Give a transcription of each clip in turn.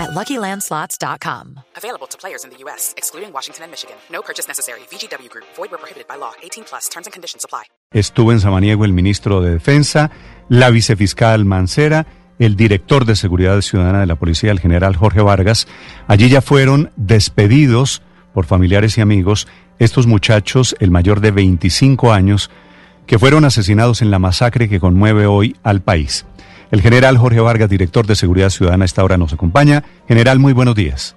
at LuckyLandSlots.com. Available to players in the U.S., excluding Washington and Michigan. No purchase necessary. VGW Group. Void where prohibited by law. 18 plus. Terms and conditions apply. Estuvo en Samaniego el ministro de Defensa, la vicefiscal Mancera, el director de Seguridad Ciudadana de la Policía, el general Jorge Vargas. Allí ya fueron despedidos por familiares y amigos estos muchachos, el mayor de 25 años, que fueron asesinados en la masacre que conmueve hoy al país. El general Jorge Vargas, director de Seguridad Ciudadana, a esta hora nos acompaña. General, muy buenos días.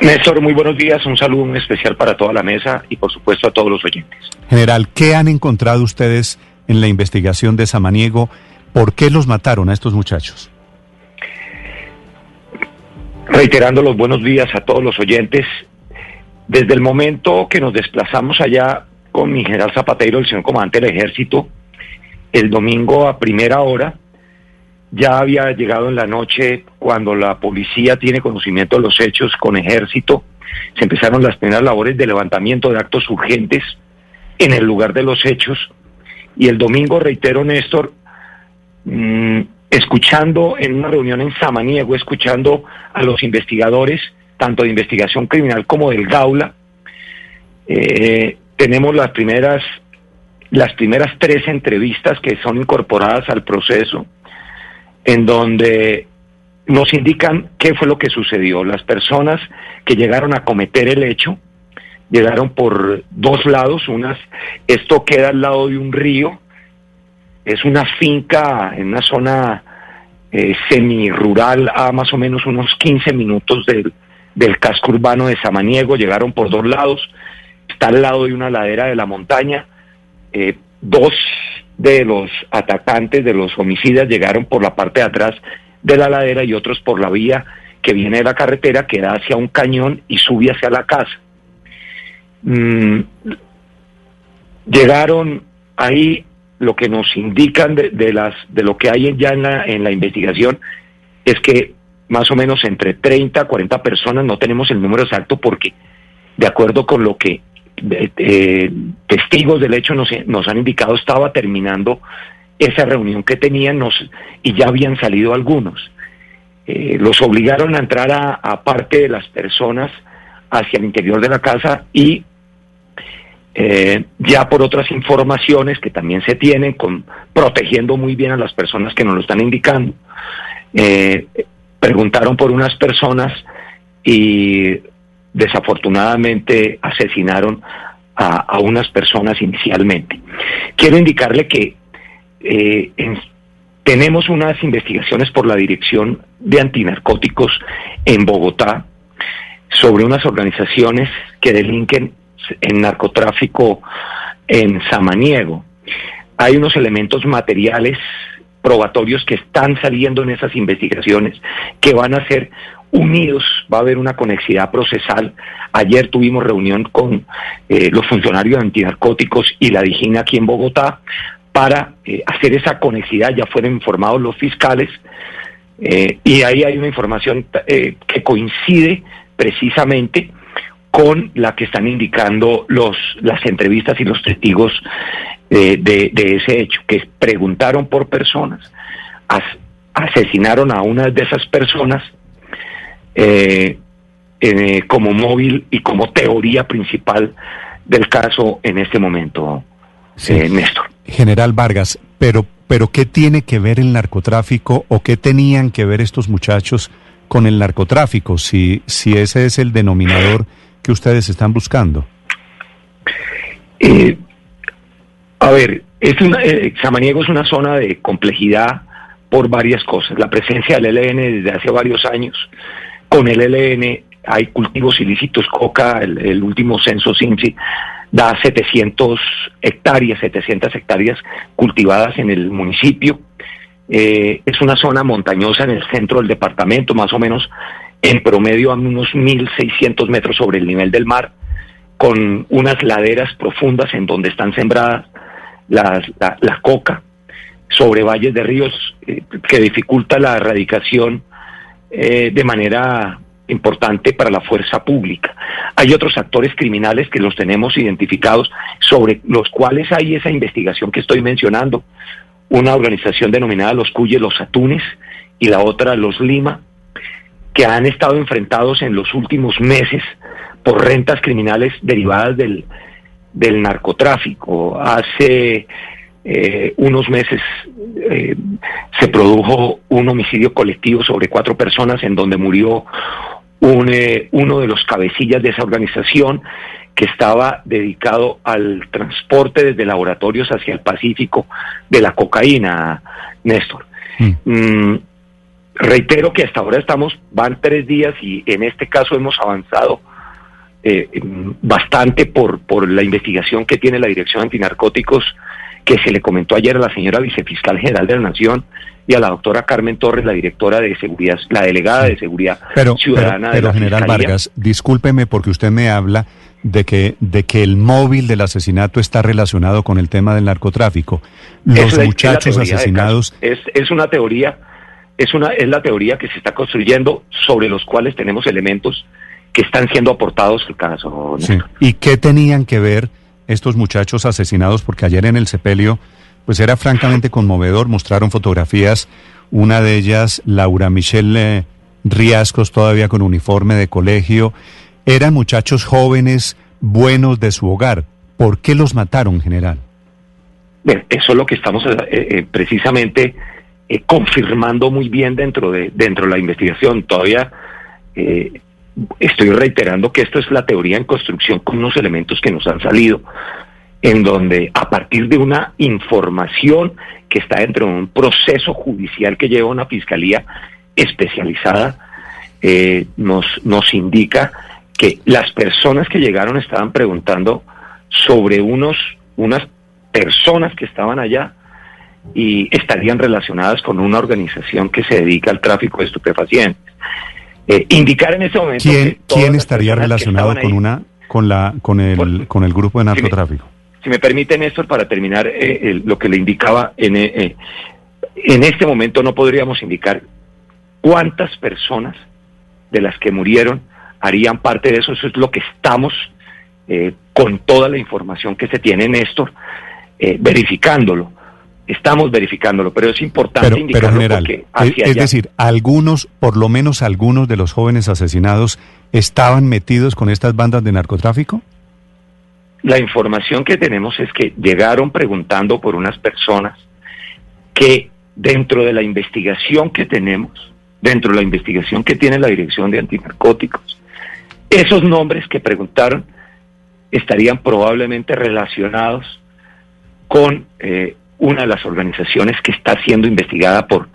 Néstor, muy buenos días. Un saludo muy especial para toda la mesa y por supuesto a todos los oyentes. General, ¿qué han encontrado ustedes en la investigación de Samaniego? ¿Por qué los mataron a estos muchachos? Reiterando los buenos días a todos los oyentes, desde el momento que nos desplazamos allá con mi general Zapatero, el señor comandante del ejército, el domingo a primera hora, ya había llegado en la noche cuando la policía tiene conocimiento de los hechos con ejército, se empezaron las primeras labores de levantamiento de actos urgentes en el lugar de los hechos. Y el domingo, reitero Néstor, mm, escuchando en una reunión en Samaniego, escuchando a los investigadores, tanto de investigación criminal como del Gaula, eh, tenemos las primeras las primeras tres entrevistas que son incorporadas al proceso, en donde nos indican qué fue lo que sucedió. Las personas que llegaron a cometer el hecho llegaron por dos lados. Unas, esto queda al lado de un río, es una finca en una zona eh, semi-rural a más o menos unos 15 minutos del, del casco urbano de Samaniego. Llegaron por dos lados, está al lado de una ladera de la montaña eh, dos de los atacantes, de los homicidas, llegaron por la parte de atrás de la ladera y otros por la vía que viene de la carretera, que da hacia un cañón y sube hacia la casa. Mm, llegaron ahí lo que nos indican de, las de lo que hay ya en la, en la investigación es que más o menos entre 30 a 40 personas, no tenemos el número exacto porque de acuerdo con lo que eh, testigos del hecho nos, han indicado estaba terminando esa reunión que tenían y ya habían salido algunos. Eh, los obligaron a entrar a, parte de las personas hacia el interior de la casa y eh, ya por otras informaciones que también se tienen, con, protegiendo muy bien a las personas que nos lo están indicando, preguntaron por unas personas y desafortunadamente asesinaron a, unas personas inicialmente. Quiero indicarle que eh, tenemos unas investigaciones por la Dirección de Antinarcóticos en Bogotá sobre unas organizaciones que delinquen en narcotráfico en Samaniego. Hay unos elementos materiales probatorios que están saliendo en esas investigaciones que van a ser unidos, va a haber una conexidad procesal. Ayer tuvimos reunión con eh, los funcionarios de antinarcóticos y la Digina aquí en Bogotá para eh, hacer esa conexidad, ya fueron informados los fiscales eh, y ahí hay una información que coincide precisamente con la que están indicando los, las entrevistas y los testigos de, ese hecho, que preguntaron por personas, asesinaron a una de esas personas, eh, eh, como móvil y como teoría principal del caso en este momento, eh, Néstor. General Vargas, pero, pero ¿qué tiene que ver el narcotráfico o qué tenían que ver estos muchachos con el narcotráfico, si, si ese es el denominador que ustedes están buscando? a ver, es una, Samaniego es una zona de complejidad por varias cosas. La presencia del ELN desde hace varios años, con el ELN hay cultivos ilícitos, coca, el, último censo CINCI da 700 hectáreas, 700 hectáreas cultivadas en el municipio. Eh, es una zona montañosa en el centro del departamento, más o menos en promedio a unos 1.600 metros sobre el nivel del mar. con unas laderas profundas en donde están sembradas las, la, coca, sobre valles de ríos, eh, que dificulta la erradicación eh, de manera importante para la fuerza pública. Hay otros actores criminales que los tenemos identificados, sobre los cuales hay esa investigación que estoy mencionando. Una organización denominada Los Cuyes, Los Atunes, y la otra Los Lima, que han estado enfrentados en los últimos meses por rentas criminales derivadas del, del narcotráfico. Hace eh, unos meses eh, se produjo un homicidio colectivo sobre cuatro personas en donde murió un, eh, uno de los cabecillas de esa organización que estaba dedicado al transporte desde laboratorios hacia el Pacífico de la cocaína, Néstor. Mm. Mm, reitero que hasta ahora estamos, van tres días y en este caso hemos avanzado eh, bastante por, por la investigación que tiene la Dirección Antinarcóticos que se le comentó ayer a la señora vicefiscal general de la Nación y a la doctora Carmen Torres, la directora de seguridad, la delegada de seguridad ciudadana de la general Vargas, discúlpeme porque usted me habla de que de que el móvil del asesinato está relacionado con el tema del narcotráfico. Los muchachos asesinados es, es una teoría es una es la teoría que se está construyendo sobre los cuales tenemos elementos que están siendo aportados al caso. ¿Y qué tenían que ver estos muchachos asesinados, porque ayer en el sepelio, pues era francamente conmovedor, mostraron fotografías, una de ellas, Laura Michelle eh, Riascos, todavía con uniforme de colegio, eran muchachos jóvenes, buenos de su hogar. ¿Por qué los mataron, general? Eso es lo que estamos eh, eh, precisamente confirmando muy bien dentro de, dentro de la investigación. Todavía estoy reiterando que esto es la teoría en construcción con unos elementos que nos han salido, en donde a partir de una información que está dentro de un proceso judicial que lleva una fiscalía especializada, eh, nos, nos indica que las personas que llegaron estaban preguntando sobre unos, unas personas que estaban allá y estarían relacionadas con una organización que se dedica al tráfico de estupefacientes. Eh, indicar en ese momento quién, estaría relacionado con una con la con el con el grupo de narcotráfico. Si me, permite Néstor para terminar eh, lo que le indicaba en eh, en este momento no podríamos indicar cuántas personas de las que murieron harían parte de eso. Eso es lo que estamos con toda la información que se tiene, Néstor, verificándolo. Estamos verificándolo, pero es importante indicarlo general, es, decir, algunos, por lo menos algunos de los jóvenes asesinados estaban metidos con estas bandas de narcotráfico. La información que tenemos es que llegaron preguntando por unas personas que dentro de la investigación que tenemos, dentro de la investigación que tiene la Dirección de Antinarcóticos, esos nombres que preguntaron estarían probablemente relacionados con eh, una de las organizaciones que está siendo investigada por,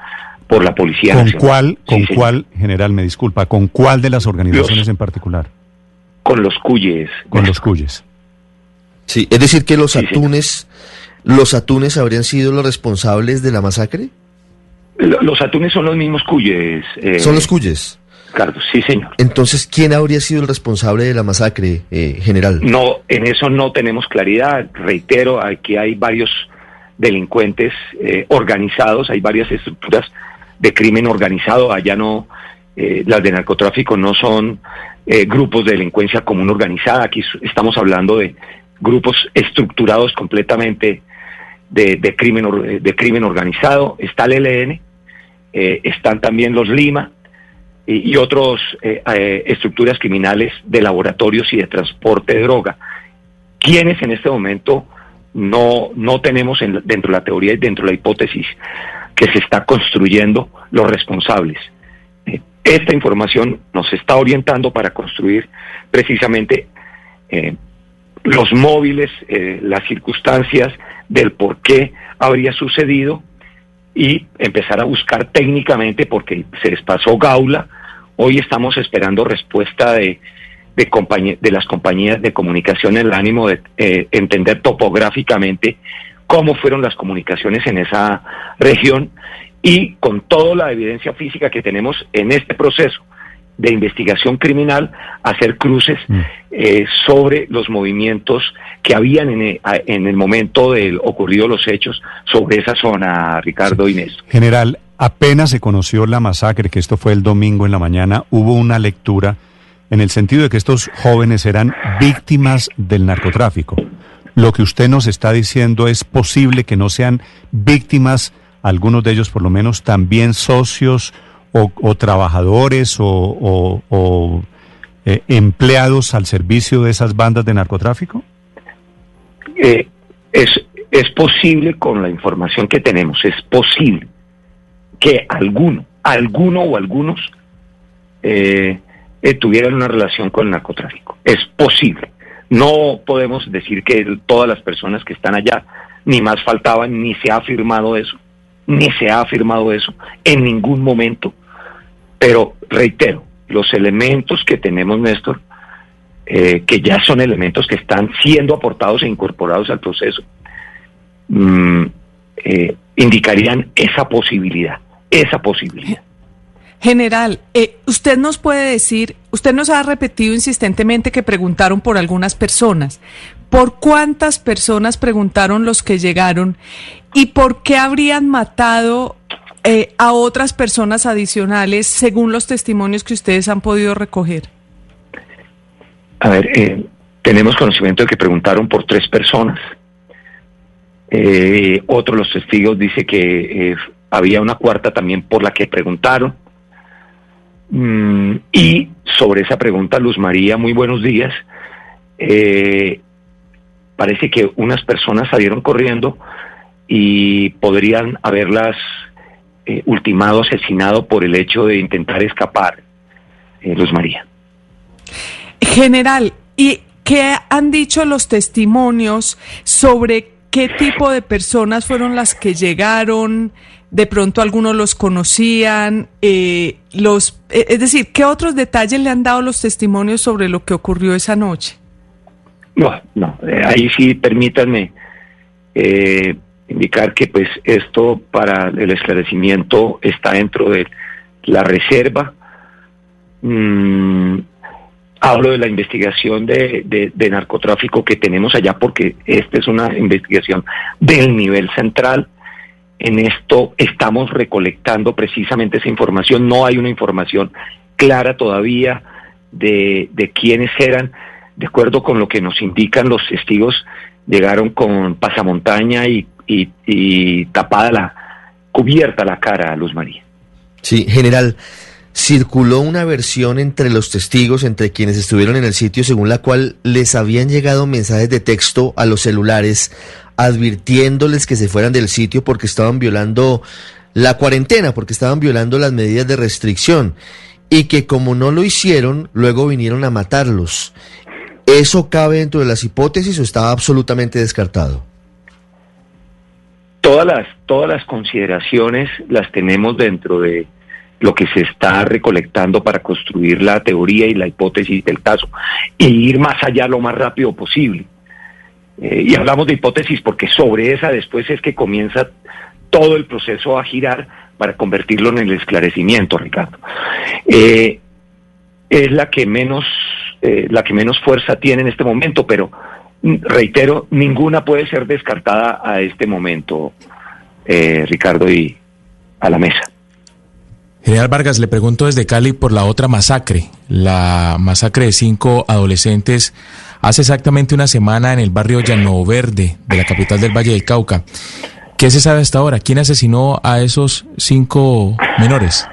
por la Policía ¿Con Cuál, ¿Con cuál, general, me disculpa, con cuál de las organizaciones en particular? Con los Cuyes. Con los Cuyes. Sí, es decir que los atunes, los atunes habrían sido los responsables de la masacre. Los atunes son los mismos Cuyes. Eh, son los Cuyes. Claro, sí, señor. Entonces, ¿quién habría sido el responsable de la masacre, eh, general? No, en eso no tenemos claridad. Reitero, aquí hay varios delincuentes eh, organizados, hay varias estructuras de crimen organizado, allá no, eh, las de narcotráfico no son eh, grupos de delincuencia común organizada, aquí estamos hablando de grupos estructurados completamente de, crimen, de crimen organizado, está el ELN, están también los Lima y, y otras estructuras criminales de laboratorios y de transporte de droga, quienes en este momento no, no tenemos dentro de la teoría y dentro de la hipótesis que se está construyendo los responsables. Eh, esta información nos está orientando para construir precisamente eh, los móviles, eh, las circunstancias del por qué habría sucedido y empezar a buscar técnicamente porque se les pasó Gaula. Hoy estamos esperando respuesta de de, de las compañías de comunicación en el ánimo de eh, entender topográficamente cómo fueron las comunicaciones en esa región y con toda la evidencia física que tenemos en este proceso de investigación criminal hacer cruces Mm. eh, sobre los movimientos que habían en el, en el momento del ocurrido los hechos sobre esa zona, Ricardo Néstor. General, apenas se conoció la masacre, que esto fue el domingo en la mañana, hubo una lectura en el sentido de que estos jóvenes eran víctimas del narcotráfico. Lo que usted nos está diciendo es posible que no sean víctimas, algunos de ellos por lo menos también socios o, trabajadores o, eh, empleados al servicio de esas bandas de narcotráfico. Eh, es, es posible con la información que tenemos, es posible que alguno, alguno o algunos eh, eh, tuvieran una relación con el narcotráfico. Es posible. No podemos decir que todas las personas que están allá, ni más faltaban, ni se ha afirmado eso, ni se ha afirmado eso en ningún momento. Pero reitero, los elementos que tenemos, Néstor, eh, que ya son elementos que están siendo aportados e incorporados al proceso, mm, eh, indicarían esa posibilidad, esa posibilidad. General, eh, usted nos puede decir, usted nos ha repetido insistentemente que preguntaron por algunas personas. ¿Por cuántas personas preguntaron los que llegaron y por qué habrían matado eh, a otras personas adicionales según los testimonios que ustedes han podido recoger? A ver, eh, tenemos conocimiento de que preguntaron por tres personas. Eh, otro de los testigos dice que eh, había una cuarta también por la que preguntaron. Mm, y sobre esa pregunta, Luz María, muy buenos días. Eh, parece que unas personas salieron corriendo y podrían haberlas eh, ultimado, asesinado por el hecho de intentar escapar, eh, Luz María. General, ¿y qué han dicho los testimonios sobre qué tipo de personas fueron las que llegaron? De pronto algunos los conocían, eh, los, eh, es decir, ¿qué otros detalles le han dado los testimonios sobre lo que ocurrió esa noche? No, no, eh, ahí sí permítanme eh, indicar que pues esto para el esclarecimiento está dentro de la reserva. Mm, hablo de la investigación de, de- de narcotráfico que tenemos allá porque esta es una investigación del nivel central. En esto estamos recolectando precisamente esa información. No hay una información clara todavía de, de quiénes eran. De acuerdo con lo que nos indican los testigos, llegaron con pasamontaña y, y- tapada la, cubierta la cara a Luz María. Sí, general, circuló una versión entre los testigos, entre quienes estuvieron en el sitio, según la cual les habían llegado mensajes de texto a los celulares advirtiéndoles que se fueran del sitio porque estaban violando la cuarentena, porque estaban violando las medidas de restricción y que como no lo hicieron, luego vinieron a matarlos. ¿Eso cabe dentro de las hipótesis o está absolutamente descartado? Todas las, todas las consideraciones las tenemos dentro de lo que se está recolectando para construir la teoría y la hipótesis del caso y ir más allá lo más rápido posible. Eh, y hablamos de hipótesis porque sobre esa después es que comienza todo el proceso a girar para convertirlo en el esclarecimiento, Ricardo. Eh, es la que menos eh, la que menos fuerza tiene en este momento, pero mm, reitero, ninguna puede ser descartada a este momento, Ricardo, y a la mesa. General Vargas, le pregunto desde Cali por la otra masacre, la masacre de cinco adolescentes hace exactamente una semana en el barrio Llano Verde de la capital del Valle del Cauca. ¿Qué se sabe hasta ahora? ¿Quién asesinó a esos cinco menores?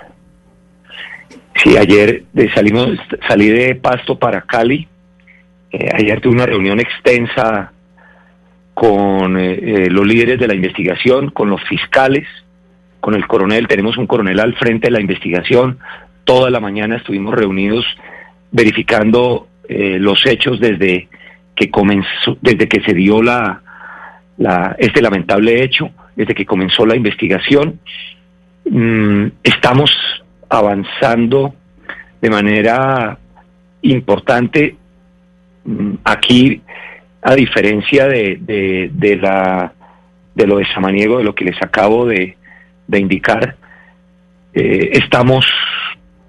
Sí, ayer salimos, salí de Pasto para Cali. Eh, ayer tuve una reunión extensa con eh, eh, los líderes de la investigación, con los fiscales, con el coronel. Tenemos un coronel al frente de la investigación. Toda la mañana estuvimos reunidos verificando eh, los hechos desde que comenzó, desde que se dio la, este lamentable hecho, desde que comenzó la investigación. Mm, estamos avanzando de manera importante mm, aquí a diferencia de, de, la de lo de Samaniego de lo que les acabo de, de indicar eh, estamos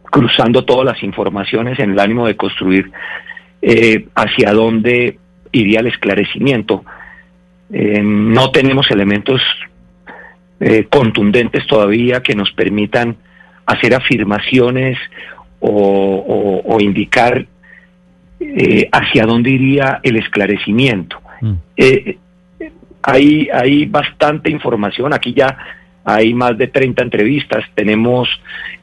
cruzando todas las informaciones en el ánimo de construir eh, hacia dónde iría el esclarecimiento. Eh, no tenemos elementos eh, contundentes todavía que nos permitan hacer afirmaciones o, indicar hacia dónde iría el esclarecimiento. Mm. hay, hay bastante información, aquí ya hay más de 30 entrevistas, tenemos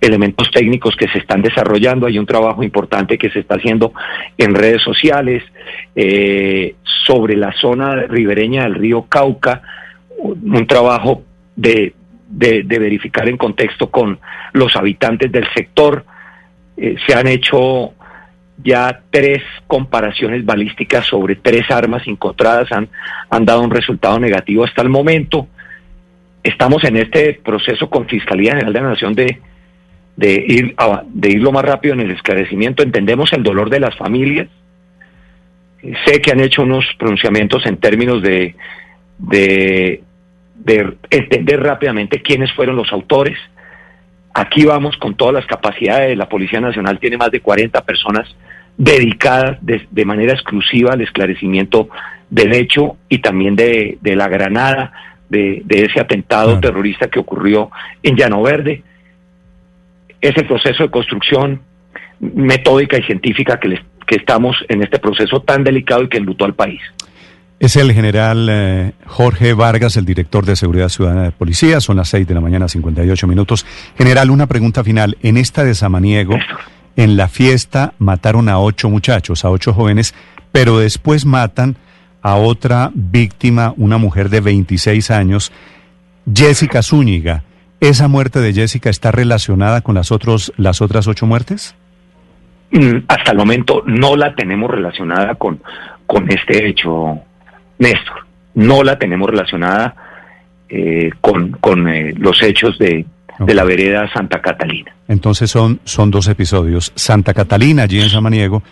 elementos técnicos que se están desarrollando, hay un trabajo importante que se está haciendo en redes sociales eh, sobre la zona ribereña del río Cauca, un trabajo de, verificar en contexto con los habitantes del sector. Eh, se han hecho ya tres comparaciones balísticas sobre tres armas encontradas, han, han dado un resultado negativo hasta el momento estamos en este proceso con Fiscalía General de la Nación de, de, ir, de ir lo más rápido en el esclarecimiento. Entendemos el dolor de las familias. Sé que han hecho unos pronunciamientos en términos de, de, de entender rápidamente quiénes fueron los autores. Aquí vamos con todas las capacidades. La Policía Nacional tiene más de 40 personas dedicadas de, de manera exclusiva al esclarecimiento del hecho y también de, de la granada de, ese atentado terrorista que ocurrió en Llano Verde. Es el proceso de construcción metódica y científica que, que estamos en este proceso tan delicado y que enlutó al país. Es el general eh, Jorge Vargas, el director de Seguridad Ciudadana de Policía. Son las 6 de la mañana, 58 minutos. General, una pregunta final. En esta de Samaniego, en la fiesta mataron a ocho muchachos, a ocho jóvenes, pero después matan a otra víctima, una mujer de 26 años, Jessica Zúñiga. ¿Esa muerte de Jessica está relacionada con las, otros, las otras ocho muertes? Mm, hasta el momento no la tenemos relacionada con, con este hecho, Néstor. No la tenemos relacionada eh, con, con eh, los hechos de, de la vereda Santa Catalina. Entonces son, son dos episodios. Santa Catalina, allí en Samaniego,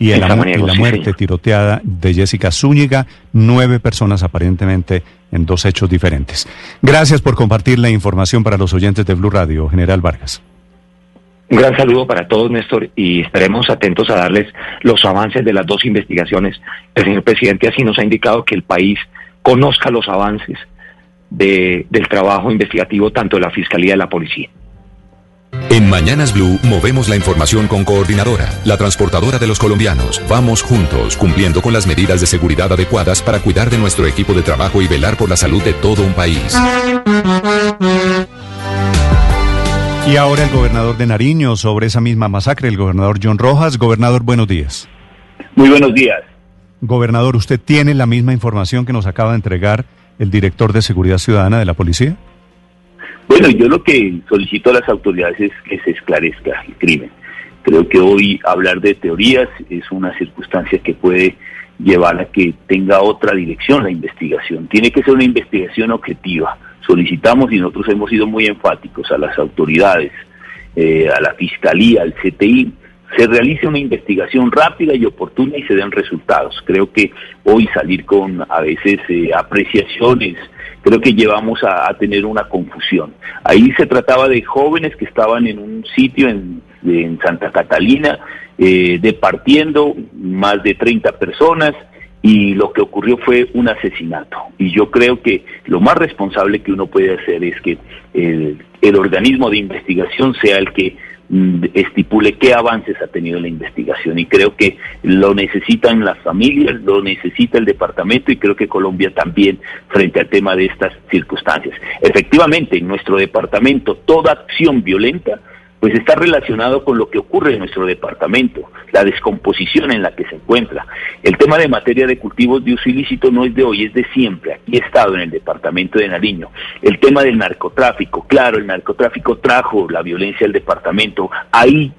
y, la muerte tiroteada de Jessica Zúñiga, nueve personas aparentemente en dos hechos diferentes. Gracias por compartir la información para los oyentes de Blue Radio, General Vargas. Un gran saludo para todos, Néstor, y estaremos atentos a darles los avances de las dos investigaciones. El señor presidente así nos ha indicado que el país conozca los avances de, del trabajo investigativo tanto de la Fiscalía y de la Policía. En Mañanas Blue movemos la información con Coordinadora, la transportadora de los colombianos. Vamos juntos, cumpliendo con las medidas de seguridad adecuadas para cuidar de nuestro equipo de trabajo y velar por la salud de todo un país. Y ahora el gobernador de Nariño sobre esa misma masacre, el gobernador John Rojas. Gobernador, buenos días. Muy buenos días. Gobernador, ¿usted tiene la misma información que nos acaba de entregar el director de Seguridad Ciudadana de la Policía? Bueno, yo lo que solicito a las autoridades es que se esclarezca el crimen. Creo que hoy hablar de teorías es una circunstancia que puede llevar a que tenga otra dirección la investigación. Tiene que ser una investigación objetiva. Solicitamos y nosotros hemos sido muy enfáticos a las autoridades, eh, a la Fiscalía, al CTI, se realice una investigación rápida y oportuna y se den resultados. Creo que hoy salir con a veces eh, apreciaciones creo que llevamos a, tener una confusión. Ahí se trataba de jóvenes que estaban en un sitio en, Santa Catalina, eh, departiendo más de 30 personas y lo que ocurrió fue un asesinato. Y yo creo que lo más responsable que uno puede hacer es que el organismo de investigación sea el que estipule qué avances ha tenido la investigación y creo que lo necesitan las familias, lo necesita el departamento y creo que Colombia también frente al tema de estas circunstancias. Efectivamente, en nuestro departamento toda acción violenta pues está relacionado con lo que ocurre en nuestro departamento, la descomposición en la que se encuentra. El tema de materia de cultivos de uso ilícito no es de hoy, es de siempre. Aquí he estado en el departamento de Nariño. El tema del narcotráfico, claro, el narcotráfico trajo la violencia al departamento. Ahí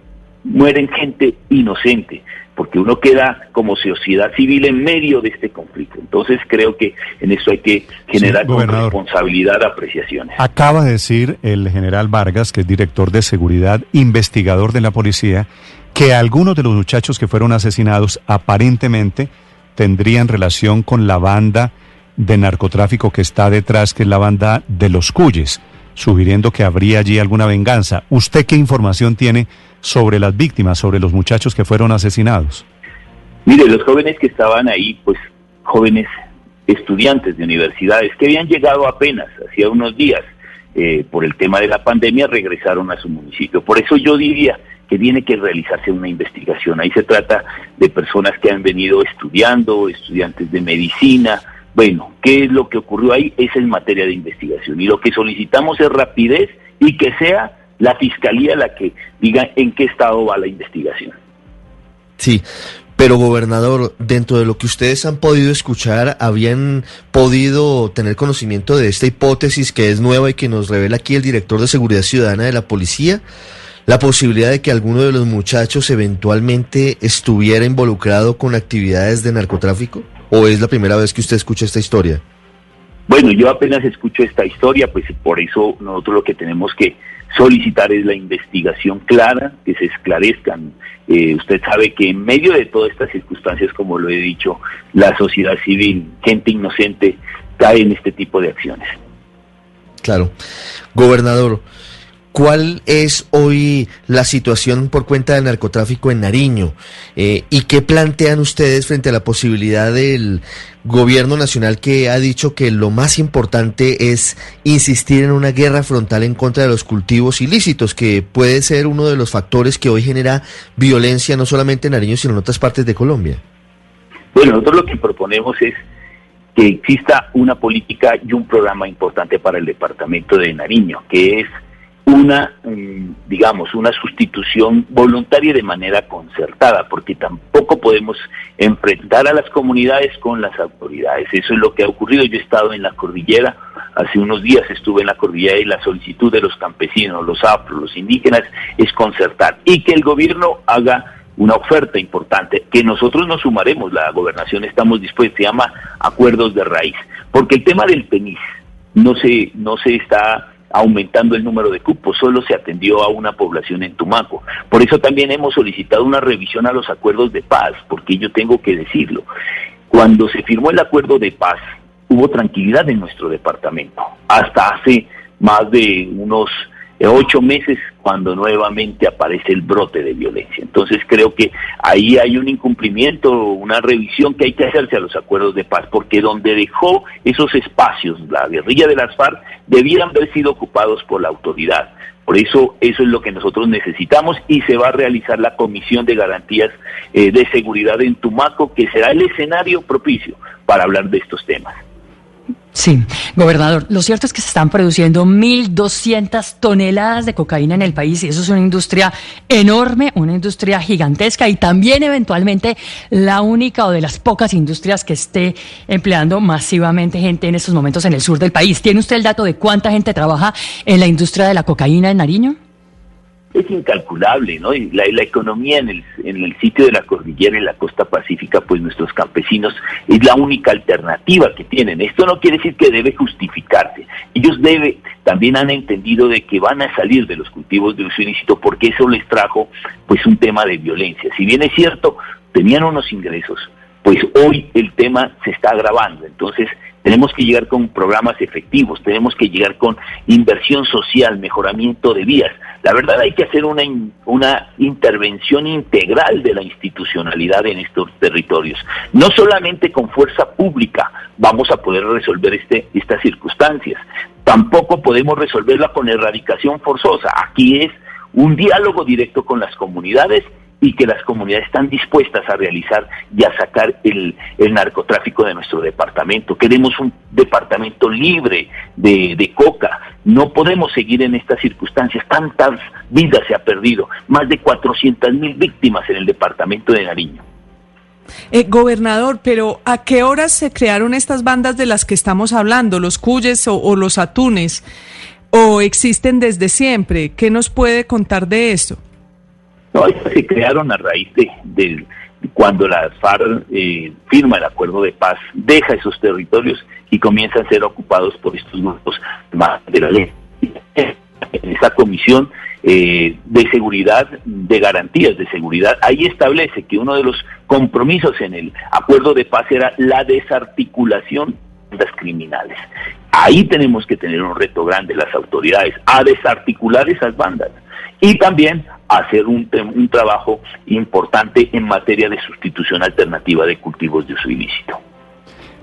mueren gente inocente porque uno queda como sociedad civil en medio de este conflicto. Entonces creo que en eso hay que generar con responsabilidad apreciaciones. Acaba de decir el general Vargas, que es director de seguridad, investigador de la policía, que algunos de los muchachos que fueron asesinados aparentemente tendrían relación con la banda de narcotráfico que está detrás, que es la banda de los Cuyes. Sugiriendo que habría allí alguna venganza. ¿Usted qué información tiene sobre las víctimas, sobre los muchachos que fueron asesinados? Mire, los jóvenes que estaban ahí, pues jóvenes estudiantes de universidades que habían llegado apenas hacía unos días eh, por el tema de la pandemia, regresaron a su municipio. Por eso yo diría que tiene que realizarse una investigación. Ahí se trata de personas que han venido estudiando, estudiantes de medicina. Bueno, ¿qué es lo que ocurrió ahí? Es materia de investigación. Y lo que solicitamos es rapidez y que sea la fiscalía la que diga en qué estado va la investigación. Sí, pero gobernador, dentro de lo que ustedes han podido escuchar, ¿habían podido tener conocimiento de esta hipótesis que es nueva y que nos revela aquí el director de Seguridad Ciudadana de la Policía? La posibilidad de que alguno de los muchachos eventualmente estuviera involucrado con actividades de narcotráfico? ¿O es la primera vez que usted escucha esta historia? Bueno, yo apenas escucho esta historia, pues por eso nosotros lo que tenemos que solicitar es la investigación clara, que se esclarezcan. Eh, usted sabe que en medio de todas estas circunstancias, como lo he dicho, la sociedad civil, gente inocente, cae en este tipo de acciones. Claro. Gobernador, ¿Cuál es hoy la situación por cuenta del narcotráfico en Nariño? Eh, ¿Y qué plantean ustedes frente a la posibilidad del gobierno nacional que ha dicho que lo más importante es insistir en una guerra frontal en contra de los cultivos ilícitos, que puede ser uno de los factores que hoy genera violencia no solamente en Nariño, sino en otras partes de Colombia? Bueno, nosotros lo que proponemos es que exista una política y un programa importante para el departamento de Nariño, que es una, mm, digamos, una sustitución voluntaria de manera concertada, porque tampoco podemos enfrentar a las comunidades con las autoridades. Eso es lo que ha ocurrido. Yo he estado en la cordillera, hace unos días estuve en la cordillera y la solicitud de los campesinos, los afros, los indígenas, es concertar y que el gobierno haga una oferta importante, que nosotros nos sumaremos, la gobernación estamos dispuestos, se llama acuerdos de raíz, porque el tema del PENIS no se, no se está aumentando el número de cupos, solo se atendió a una población en Tumaco. Por eso también hemos solicitado una revisión a los acuerdos de paz, porque yo tengo que decirlo. Cuando se firmó el acuerdo de paz, hubo tranquilidad en nuestro departamento. Hasta hace más de unos ocho meses cuando nuevamente aparece el brote de violencia. Entonces creo que ahí hay un incumplimiento, una revisión que hay que hacerse a los acuerdos de paz, porque donde dejó esos espacios la guerrilla de las FARC debieran haber sido ocupados por la autoridad. Por eso eso es lo que nosotros necesitamos y se va a realizar la Comisión de Garantías eh, de Seguridad en Tumaco, que será el escenario propicio para hablar de estos temas. Sí, gobernador, lo cierto es que se están produciendo 1.200 toneladas de cocaína en el país y eso es una industria enorme, una industria gigantesca y también eventualmente la única o de las pocas industrias que esté empleando masivamente gente en estos momentos en el sur del país. ¿Tiene usted el dato de cuánta gente trabaja en la industria de la cocaína en Nariño? Es incalculable, ¿no? Y la, economía en el, en el sitio de la cordillera y la costa pacífica, pues nuestros campesinos es la única alternativa que tienen. Esto no quiere decir que debe justificarse. Ellos debe, también han entendido de que van a salir de los cultivos de uso ilícito porque eso les trajo pues un tema de violencia. Si bien es cierto, tenían unos ingresos, pues hoy el tema se está agravando. Entonces, tenemos que llegar con programas efectivos, tenemos que llegar con inversión social, mejoramiento de vías. La verdad hay que hacer una, una intervención integral de la institucionalidad en estos territorios. No solamente con fuerza pública vamos a poder resolver este, estas circunstancias, tampoco podemos resolverla con erradicación forzosa. Aquí es un diálogo directo con las comunidades y que las comunidades están dispuestas a realizar y a sacar el, narcotráfico de nuestro departamento. Queremos un departamento libre de, de, coca. No podemos seguir en estas circunstancias. Tantas vidas se ha perdido. Más de 400 mil víctimas en el departamento de Nariño. Eh, gobernador, pero ¿a qué horas se crearon estas bandas de las que estamos hablando, los cuyes o, o los atunes? ¿O existen desde siempre? ¿Qué nos puede contar de esto? No, se crearon a raíz de, cuando la FARC eh, firma el acuerdo de paz, deja esos territorios y comienzan a ser ocupados por estos grupos más de la ley. En esa comisión eh, de seguridad, de garantías de seguridad, ahí establece que uno de los compromisos en el acuerdo de paz era la desarticulación bandas criminales. Ahí tenemos que tener un reto grande las autoridades, a desarticular esas bandas y también hacer un, un trabajo importante en materia de sustitución alternativa de cultivos de uso ilícito.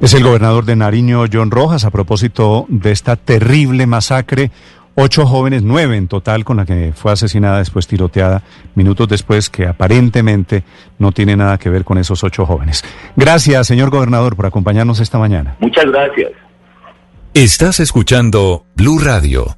Es el gobernador de Nariño, John Rojas, a propósito de esta terrible masacre. Ocho jóvenes, nueve en total, con la que fue asesinada, después tiroteada, minutos después, que aparentemente no tiene nada que ver con esos ocho jóvenes. Gracias, señor gobernador, por acompañarnos esta mañana. Muchas gracias. Estás escuchando Blue Radio.